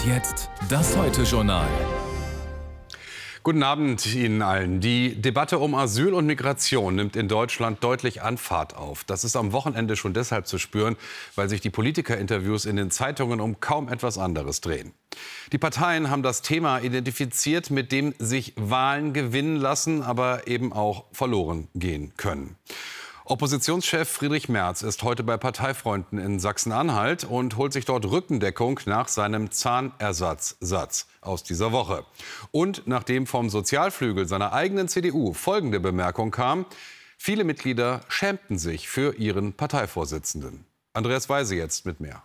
Und jetzt das Heute-Journal. Guten Abend Ihnen allen. Die Debatte um Asyl und Migration nimmt in Deutschland deutlich an Fahrt auf. Das ist am Wochenende schon deshalb zu spüren, weil sich die Politikerinterviews in den Zeitungen um kaum etwas anderes drehen. Die Parteien haben das Thema identifiziert, mit dem sich Wahlen gewinnen lassen, aber eben auch verloren gehen können. Oppositionschef Friedrich Merz ist heute bei Parteifreunden in Sachsen-Anhalt und holt sich dort Rückendeckung nach seinem Zahnersatzsatz aus dieser Woche. Und nachdem vom Sozialflügel seiner eigenen CDU folgende Bemerkung kam, viele Mitglieder schämten sich für ihren Parteivorsitzenden. Andreas Weise jetzt mit mehr.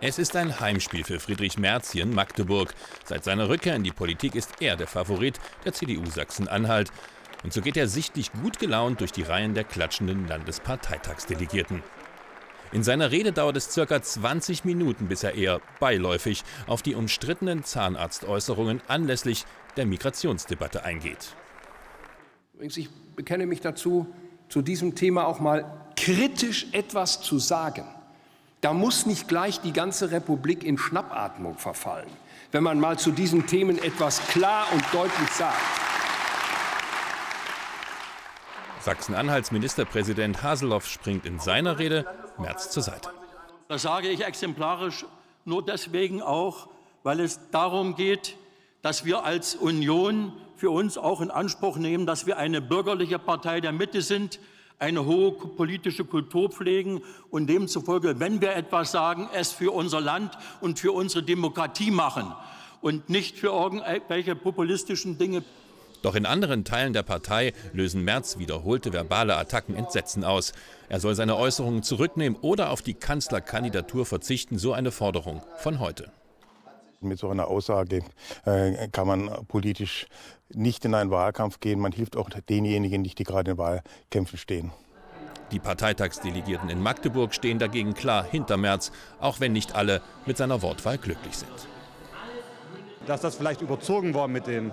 Es ist ein Heimspiel für Friedrich Merz hier in Magdeburg. Seit seiner Rückkehr in die Politik ist er der Favorit der CDU Sachsen-Anhalt. Und so geht er sichtlich gut gelaunt durch die Reihen der klatschenden Landesparteitagsdelegierten. In seiner Rede dauert es circa 20 Minuten, bis er eher beiläufig auf die umstrittenen Zahnarztäußerungen anlässlich der Migrationsdebatte eingeht. Ich bekenne mich dazu, zu diesem Thema auch mal kritisch etwas zu sagen. Da muss nicht gleich die ganze Republik in Schnappatmung verfallen, wenn man mal zu diesen Themen etwas klar und deutlich sagt. Sachsen-Anhalts Ministerpräsident Haseloff springt in seiner Rede Merz zur Seite. Das sage ich exemplarisch nur deswegen auch, weil es darum geht, dass wir als Union für uns auch in Anspruch nehmen, dass wir eine bürgerliche Partei der Mitte sind, eine hohe politische Kultur pflegen und demzufolge, wenn wir etwas sagen, es für unser Land und für unsere Demokratie machen und nicht für irgendwelche populistischen Dinge. Doch in anderen Teilen der Partei lösen Merz wiederholte verbale Attacken Entsetzen aus. Er soll seine Äußerungen zurücknehmen oder auf die Kanzlerkandidatur verzichten, so eine Forderung von heute. Mit so einer Aussage äh, kann man politisch nicht in einen Wahlkampf gehen. Man hilft auch denjenigen nicht, die gerade in Wahlkämpfen stehen. Die Parteitagsdelegierten in Magdeburg stehen dagegen klar hinter Merz, auch wenn nicht alle mit seiner Wortwahl glücklich sind. Dass das vielleicht überzogen war mit den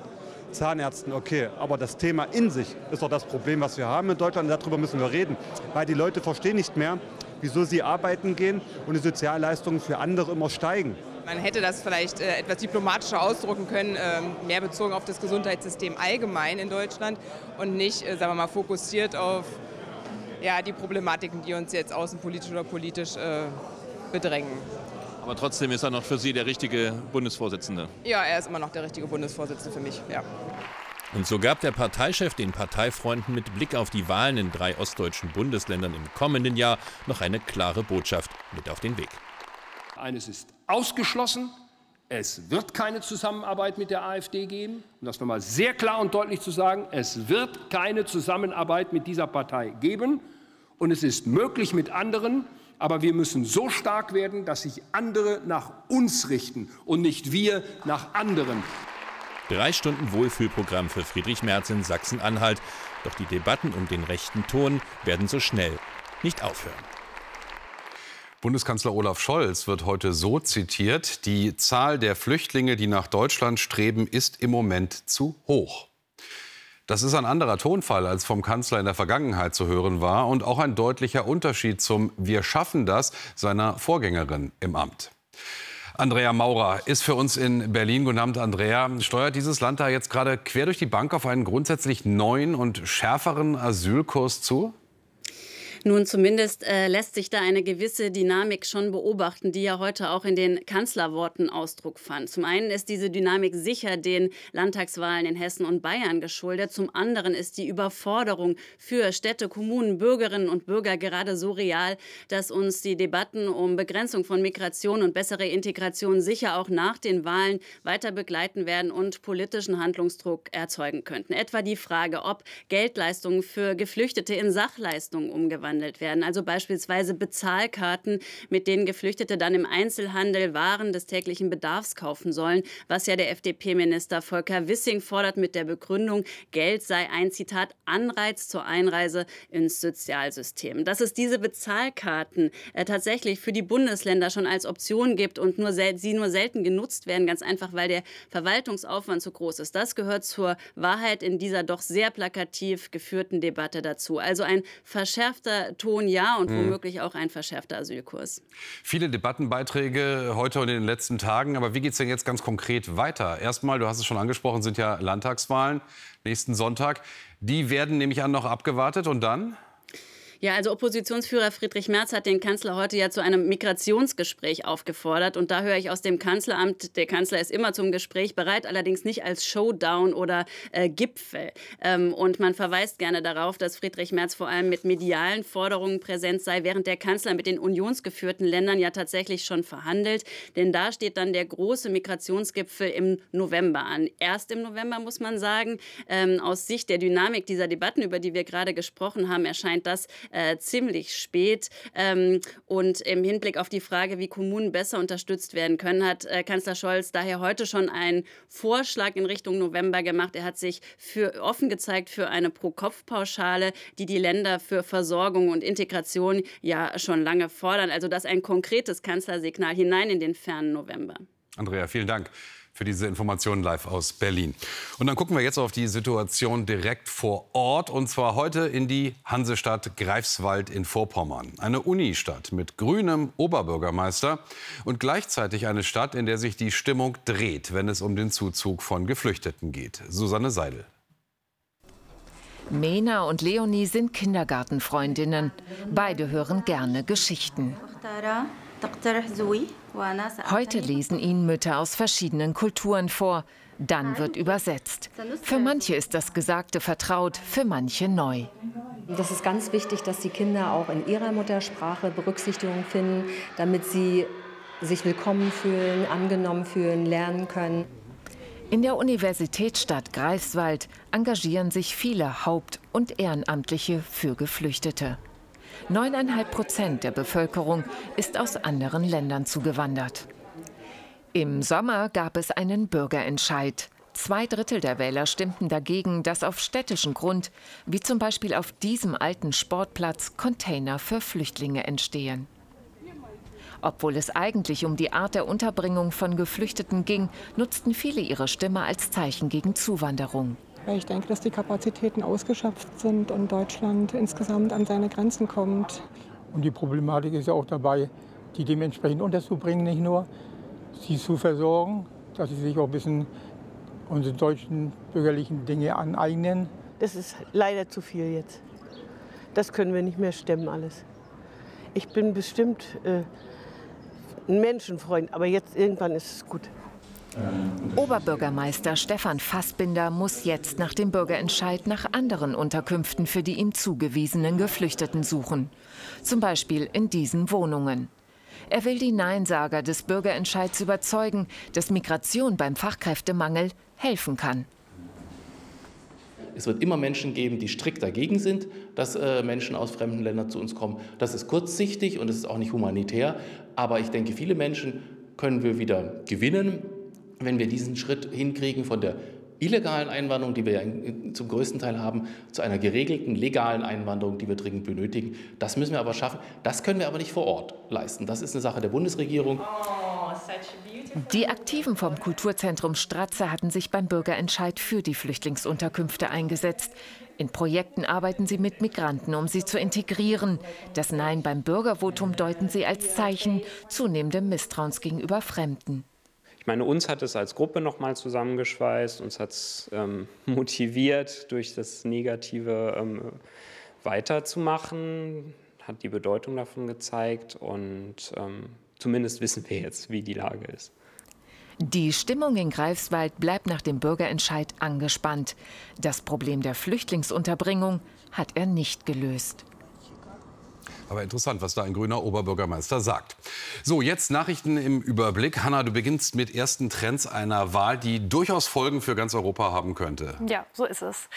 Zahnärzten, okay. Aber das Thema in sich ist doch das Problem, was wir haben in Deutschland. darüber müssen wir reden. Weil die Leute verstehen nicht mehr, wieso sie arbeiten gehen und die Sozialleistungen für andere immer steigen. Man hätte das vielleicht äh, etwas diplomatischer ausdrucken können, äh, mehr bezogen auf das Gesundheitssystem allgemein in Deutschland und nicht, äh, sagen wir mal, fokussiert auf ja, die Problematiken, die uns jetzt außenpolitisch oder politisch äh, bedrängen. Aber trotzdem ist er noch für Sie der richtige Bundesvorsitzende. Ja, er ist immer noch der richtige Bundesvorsitzende für mich, ja. Und so gab der Parteichef den Parteifreunden mit Blick auf die Wahlen in drei ostdeutschen Bundesländern im kommenden Jahr noch eine klare Botschaft mit auf den Weg. Eines ist ausgeschlossen. Es wird keine Zusammenarbeit mit der AfD geben. Um das nochmal sehr klar und deutlich zu sagen, es wird keine Zusammenarbeit mit dieser Partei geben. Und es ist möglich mit anderen, aber wir müssen so stark werden, dass sich andere nach uns richten und nicht wir nach anderen. Drei Stunden Wohlfühlprogramm für Friedrich Merz in Sachsen-Anhalt. Doch die Debatten um den rechten Ton werden so schnell nicht aufhören. Bundeskanzler Olaf Scholz wird heute so zitiert, die Zahl der Flüchtlinge, die nach Deutschland streben, ist im Moment zu hoch. Das ist ein anderer Tonfall, als vom Kanzler in der Vergangenheit zu hören war und auch ein deutlicher Unterschied zum Wir schaffen das seiner Vorgängerin im Amt. Andrea Maurer ist für uns in Berlin. Guten Abend, Andrea. Steuert dieses Land da jetzt gerade quer durch die Bank auf einen grundsätzlich neuen und schärferen Asylkurs zu? Nun, zumindest äh, lässt sich da eine gewisse Dynamik schon beobachten, die ja heute auch in den Kanzlerworten Ausdruck fand. Zum einen ist diese Dynamik sicher den Landtagswahlen in Hessen und Bayern geschuldet. Zum anderen ist die Überforderung für Städte, Kommunen, Bürgerinnen und Bürger gerade so real, dass uns die Debatten um Begrenzung von Migration und bessere Integration sicher auch nach den Wahlen weiter begleiten werden und politischen Handlungsdruck erzeugen könnten. Etwa die Frage, ob Geldleistungen für Geflüchtete in Sachleistungen umgewandelt umgewandelt werden. Also beispielsweise Bezahlkarten, mit denen Geflüchtete dann im Einzelhandel Waren des täglichen Bedarfs kaufen sollen, was ja der FDP-Minister Volker Wissing fordert mit der Begründung, Geld sei ein Zitat Anreiz zur Einreise ins Sozialsystem. Dass es diese Bezahlkarten äh, tatsächlich für die Bundesländer schon als Option gibt und nur sie nur selten genutzt werden, ganz einfach, weil der Verwaltungsaufwand zu groß ist. Das gehört zur Wahrheit in dieser doch sehr plakativ geführten Debatte dazu. Also ein verschärfter Ton ja und mhm. womöglich auch ein verschärfter Asylkurs. Viele Debattenbeiträge heute und in den letzten Tagen. Aber wie geht es denn jetzt ganz konkret weiter? Erstmal, du hast es schon angesprochen, sind ja Landtagswahlen nächsten Sonntag. Die werden nämlich an noch abgewartet und dann? Ja, also Oppositionsführer Friedrich Merz hat den Kanzler heute ja zu einem Migrationsgespräch aufgefordert. Und da höre ich aus dem Kanzleramt, der Kanzler ist immer zum Gespräch bereit, allerdings nicht als Showdown oder äh, Gipfel. Ähm, und man verweist gerne darauf, dass Friedrich Merz vor allem mit medialen Forderungen präsent sei, während der Kanzler mit den unionsgeführten Ländern ja tatsächlich schon verhandelt. Denn da steht dann der große Migrationsgipfel im November an. Erst im November muss man sagen. Ähm, aus Sicht der Dynamik dieser Debatten, über die wir gerade gesprochen haben, erscheint das äh, ziemlich spät. Ähm, und im Hinblick auf die Frage, wie Kommunen besser unterstützt werden können, hat äh, Kanzler Scholz daher heute schon einen Vorschlag in Richtung November gemacht. Er hat sich für offen gezeigt für eine Pro-Kopf-Pauschale, die die Länder für Versorgung und Integration ja schon lange fordern. Also das ein konkretes Kanzlersignal hinein in den fernen November. Andrea, vielen Dank für diese Informationen live aus Berlin. Und dann gucken wir jetzt auf die Situation direkt vor Ort und zwar heute in die Hansestadt Greifswald in Vorpommern. Eine Unistadt mit grünem Oberbürgermeister und gleichzeitig eine Stadt, in der sich die Stimmung dreht, wenn es um den Zuzug von Geflüchteten geht. Susanne Seidel. Mena und Leonie sind Kindergartenfreundinnen. Beide hören gerne Geschichten. Heute lesen ihnen Mütter aus verschiedenen Kulturen vor. Dann wird übersetzt. Für manche ist das Gesagte vertraut, für manche neu. Das ist ganz wichtig, dass die Kinder auch in ihrer Muttersprache Berücksichtigung finden, damit sie sich willkommen fühlen, angenommen fühlen, lernen können. In der Universitätsstadt Greifswald engagieren sich viele Haupt- und Ehrenamtliche für Geflüchtete. Neuneinhalb Prozent der Bevölkerung ist aus anderen Ländern zugewandert. Im Sommer gab es einen Bürgerentscheid. Zwei Drittel der Wähler stimmten dagegen, dass auf städtischen Grund, wie zum Beispiel auf diesem alten Sportplatz, Container für Flüchtlinge entstehen. Obwohl es eigentlich um die Art der Unterbringung von Geflüchteten ging, nutzten viele ihre Stimme als Zeichen gegen Zuwanderung weil ich denke, dass die Kapazitäten ausgeschöpft sind und Deutschland insgesamt an seine Grenzen kommt. Und die Problematik ist ja auch dabei, die dementsprechend unterzubringen, nicht nur sie zu versorgen, dass sie sich auch ein bisschen unsere deutschen bürgerlichen Dinge aneignen. Das ist leider zu viel jetzt. Das können wir nicht mehr stemmen alles. Ich bin bestimmt äh, ein Menschenfreund, aber jetzt irgendwann ist es gut. Oberbürgermeister Stefan Fassbinder muss jetzt nach dem Bürgerentscheid nach anderen Unterkünften für die ihm zugewiesenen Geflüchteten suchen. Zum Beispiel in diesen Wohnungen. Er will die Neinsager des Bürgerentscheids überzeugen, dass Migration beim Fachkräftemangel helfen kann. Es wird immer Menschen geben, die strikt dagegen sind, dass äh, Menschen aus fremden Ländern zu uns kommen. Das ist kurzsichtig und es ist auch nicht humanitär. Aber ich denke, viele Menschen können wir wieder gewinnen, wenn wir diesen Schritt hinkriegen von der illegalen Einwanderung, die wir ja zum größten Teil haben, zu einer geregelten legalen Einwanderung, die wir dringend benötigen. Das müssen wir aber schaffen. Das können wir aber nicht vor Ort leisten. Das ist eine Sache der Bundesregierung. Die Aktiven vom Kulturzentrum Stratze hatten sich beim Bürgerentscheid für die Flüchtlingsunterkünfte eingesetzt. In Projekten arbeiten sie mit Migranten, um sie zu integrieren. Das Nein beim Bürgervotum deuten sie als Zeichen zunehmendem Misstrauens gegenüber Fremden meine, uns hat es als Gruppe nochmal zusammengeschweißt, uns hat es ähm, motiviert, durch das Negative ähm, weiterzumachen, hat die Bedeutung davon gezeigt und ähm, zumindest wissen wir jetzt, wie die Lage ist. Die Stimmung in Greifswald bleibt nach dem Bürgerentscheid angespannt. Das Problem der Flüchtlingsunterbringung hat er nicht gelöst. Aber interessant, was da ein grüner Oberbürgermeister sagt. So, jetzt Nachrichten im Überblick. Hanna, du beginnst mit ersten Trends einer Wahl, die durchaus Folgen für ganz Europa haben könnte. Ja, so ist es.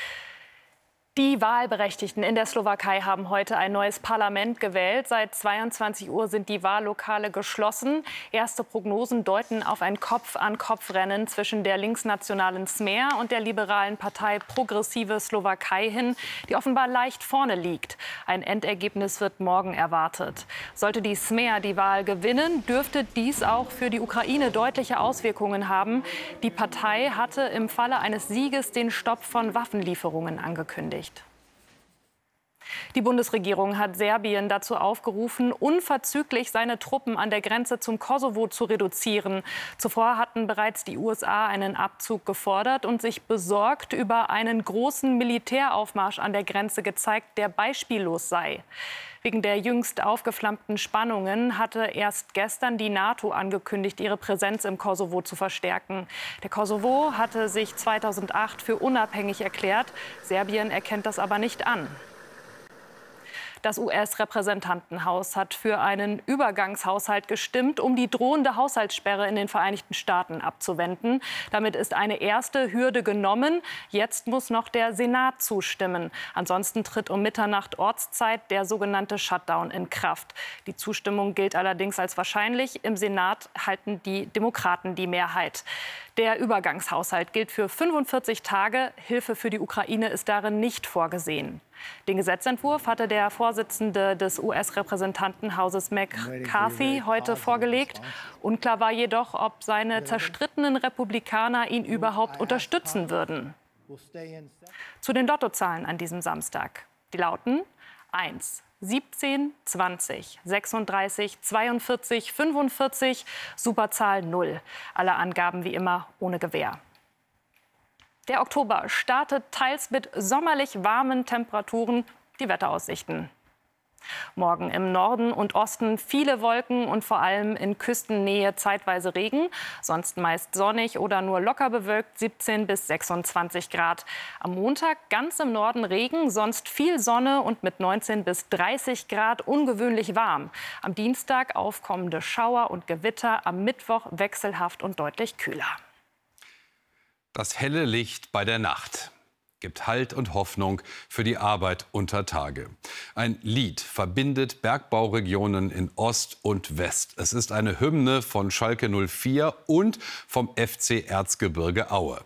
Die Wahlberechtigten in der Slowakei haben heute ein neues Parlament gewählt. Seit 22 Uhr sind die Wahllokale geschlossen. Erste Prognosen deuten auf ein Kopf-an-Kopf-Rennen zwischen der linksnationalen Smer und der liberalen Partei Progressive Slowakei hin, die offenbar leicht vorne liegt. Ein Endergebnis wird morgen erwartet. Sollte die Smer die Wahl gewinnen, dürfte dies auch für die Ukraine deutliche Auswirkungen haben. Die Partei hatte im Falle eines Sieges den Stopp von Waffenlieferungen angekündigt. Die Bundesregierung hat Serbien dazu aufgerufen, unverzüglich seine Truppen an der Grenze zum Kosovo zu reduzieren. Zuvor hatten bereits die USA einen Abzug gefordert und sich besorgt über einen großen Militäraufmarsch an der Grenze gezeigt, der beispiellos sei. Wegen der jüngst aufgeflammten Spannungen hatte erst gestern die NATO angekündigt, ihre Präsenz im Kosovo zu verstärken. Der Kosovo hatte sich 2008 für unabhängig erklärt. Serbien erkennt das aber nicht an. Das US-Repräsentantenhaus hat für einen Übergangshaushalt gestimmt, um die drohende Haushaltssperre in den Vereinigten Staaten abzuwenden. Damit ist eine erste Hürde genommen. Jetzt muss noch der Senat zustimmen. Ansonsten tritt um Mitternacht Ortszeit der sogenannte Shutdown in Kraft. Die Zustimmung gilt allerdings als wahrscheinlich. Im Senat halten die Demokraten die Mehrheit. Der Übergangshaushalt gilt für 45 Tage. Hilfe für die Ukraine ist darin nicht vorgesehen. Den Gesetzentwurf hatte der Vorsitzende des US-Repräsentantenhauses McCarthy heute vorgelegt. Unklar war jedoch, ob seine zerstrittenen Republikaner ihn überhaupt unterstützen würden. Zu den Lottozahlen an diesem Samstag. Die lauten 1, 17, 20, 36, 42, 45, Superzahl 0. Alle Angaben wie immer ohne Gewähr. Der Oktober startet teils mit sommerlich warmen Temperaturen. Die Wetteraussichten. Morgen im Norden und Osten viele Wolken und vor allem in Küstennähe zeitweise Regen. Sonst meist sonnig oder nur locker bewölkt 17 bis 26 Grad. Am Montag ganz im Norden Regen, sonst viel Sonne und mit 19 bis 30 Grad ungewöhnlich warm. Am Dienstag aufkommende Schauer und Gewitter, am Mittwoch wechselhaft und deutlich kühler. Das helle Licht bei der Nacht gibt Halt und Hoffnung für die Arbeit unter Tage. Ein Lied verbindet Bergbauregionen in Ost und West. Es ist eine Hymne von Schalke 04 und vom FC Erzgebirge Aue.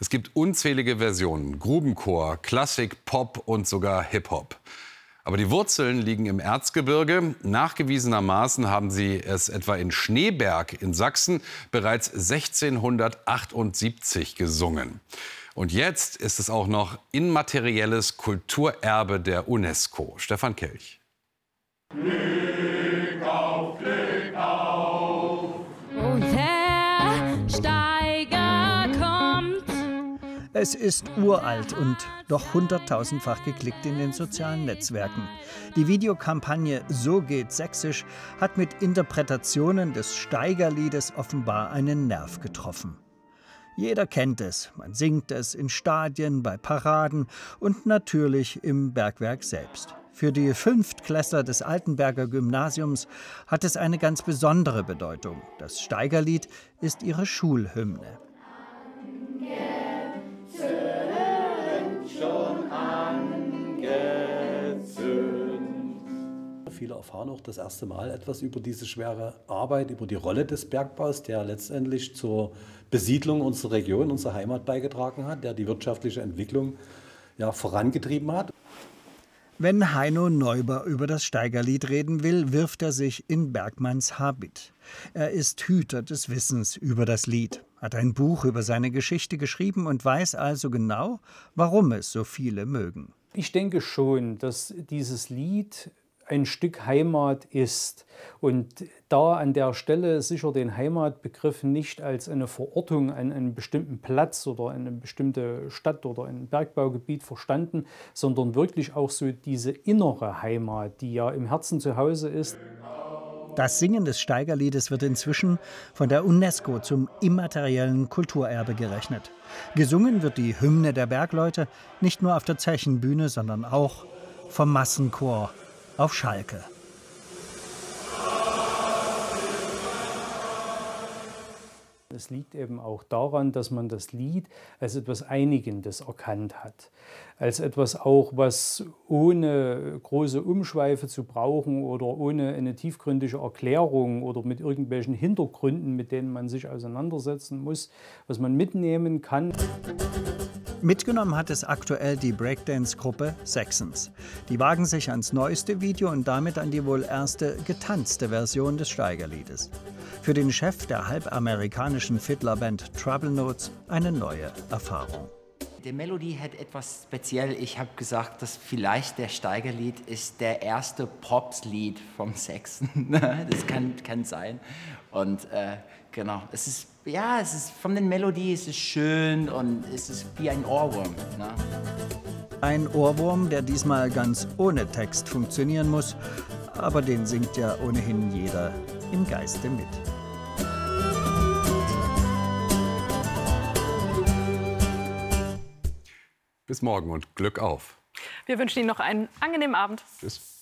Es gibt unzählige Versionen, Grubenchor, Klassik, Pop und sogar Hip-Hop. Aber die Wurzeln liegen im Erzgebirge. Nachgewiesenermaßen haben sie es etwa in Schneeberg in Sachsen bereits 1678 gesungen. Und jetzt ist es auch noch immaterielles Kulturerbe der UNESCO. Stefan Kelch. Glück auf, Glück auf. Und Herr Steiger kommt. Es ist uralt und doch hunderttausendfach geklickt in den sozialen Netzwerken. Die Videokampagne So geht Sächsisch hat mit Interpretationen des Steigerliedes offenbar einen Nerv getroffen. Jeder kennt es, man singt es in Stadien, bei Paraden und natürlich im Bergwerk selbst. Für die Fünftklässler des Altenberger Gymnasiums hat es eine ganz besondere Bedeutung. Das Steigerlied ist ihre Schulhymne. Viele erfahren auch das erste Mal etwas über diese schwere Arbeit, über die Rolle des Bergbaus, der letztendlich zur Besiedlung unserer Region, unserer Heimat beigetragen hat, der die wirtschaftliche Entwicklung ja, vorangetrieben hat. Wenn Heino Neuber über das Steigerlied reden will, wirft er sich in Bergmanns Habit. Er ist Hüter des Wissens über das Lied, hat ein Buch über seine Geschichte geschrieben und weiß also genau, warum es so viele mögen. Ich denke schon, dass dieses Lied ein Stück Heimat ist. Und da an der Stelle sicher den Heimatbegriff nicht als eine Verortung an einen bestimmten Platz oder eine bestimmte Stadt oder ein Bergbaugebiet verstanden, sondern wirklich auch so diese innere Heimat, die ja im Herzen zu Hause ist. Das Singen des Steigerliedes wird inzwischen von der UNESCO zum immateriellen Kulturerbe gerechnet. Gesungen wird die Hymne der Bergleute nicht nur auf der Zechenbühne, sondern auch vom Massenchor auf Schalke. Es liegt eben auch daran, dass man das Lied als etwas Einigendes erkannt hat. Als etwas auch, was ohne große Umschweife zu brauchen oder ohne eine tiefgründige Erklärung oder mit irgendwelchen Hintergründen, mit denen man sich auseinandersetzen muss, was man mitnehmen kann. Mitgenommen hat es aktuell die Breakdance-Gruppe Saxons. Die wagen sich ans neueste Video und damit an die wohl erste getanzte Version des Steigerliedes. Für den Chef der halbamerikanischen Fiddlerband Trouble Notes eine neue Erfahrung. die Melodie hat etwas speziell. Ich habe gesagt, dass vielleicht der Steigerlied ist der erste Pops-Lied vom Sechsten. das kann, kann sein. Und äh, genau, es ist, ja, es ist von den Melodien, es ist schön und es ist wie ein Ohrwurm. Ne? Ein Ohrwurm, der diesmal ganz ohne Text funktionieren muss, aber den singt ja ohnehin jeder im Geiste mit. Bis morgen und Glück auf. Wir wünschen Ihnen noch einen angenehmen Abend. Tschüss.